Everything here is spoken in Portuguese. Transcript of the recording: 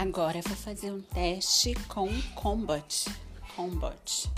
Agora eu vou fazer um teste com Combat. Combat.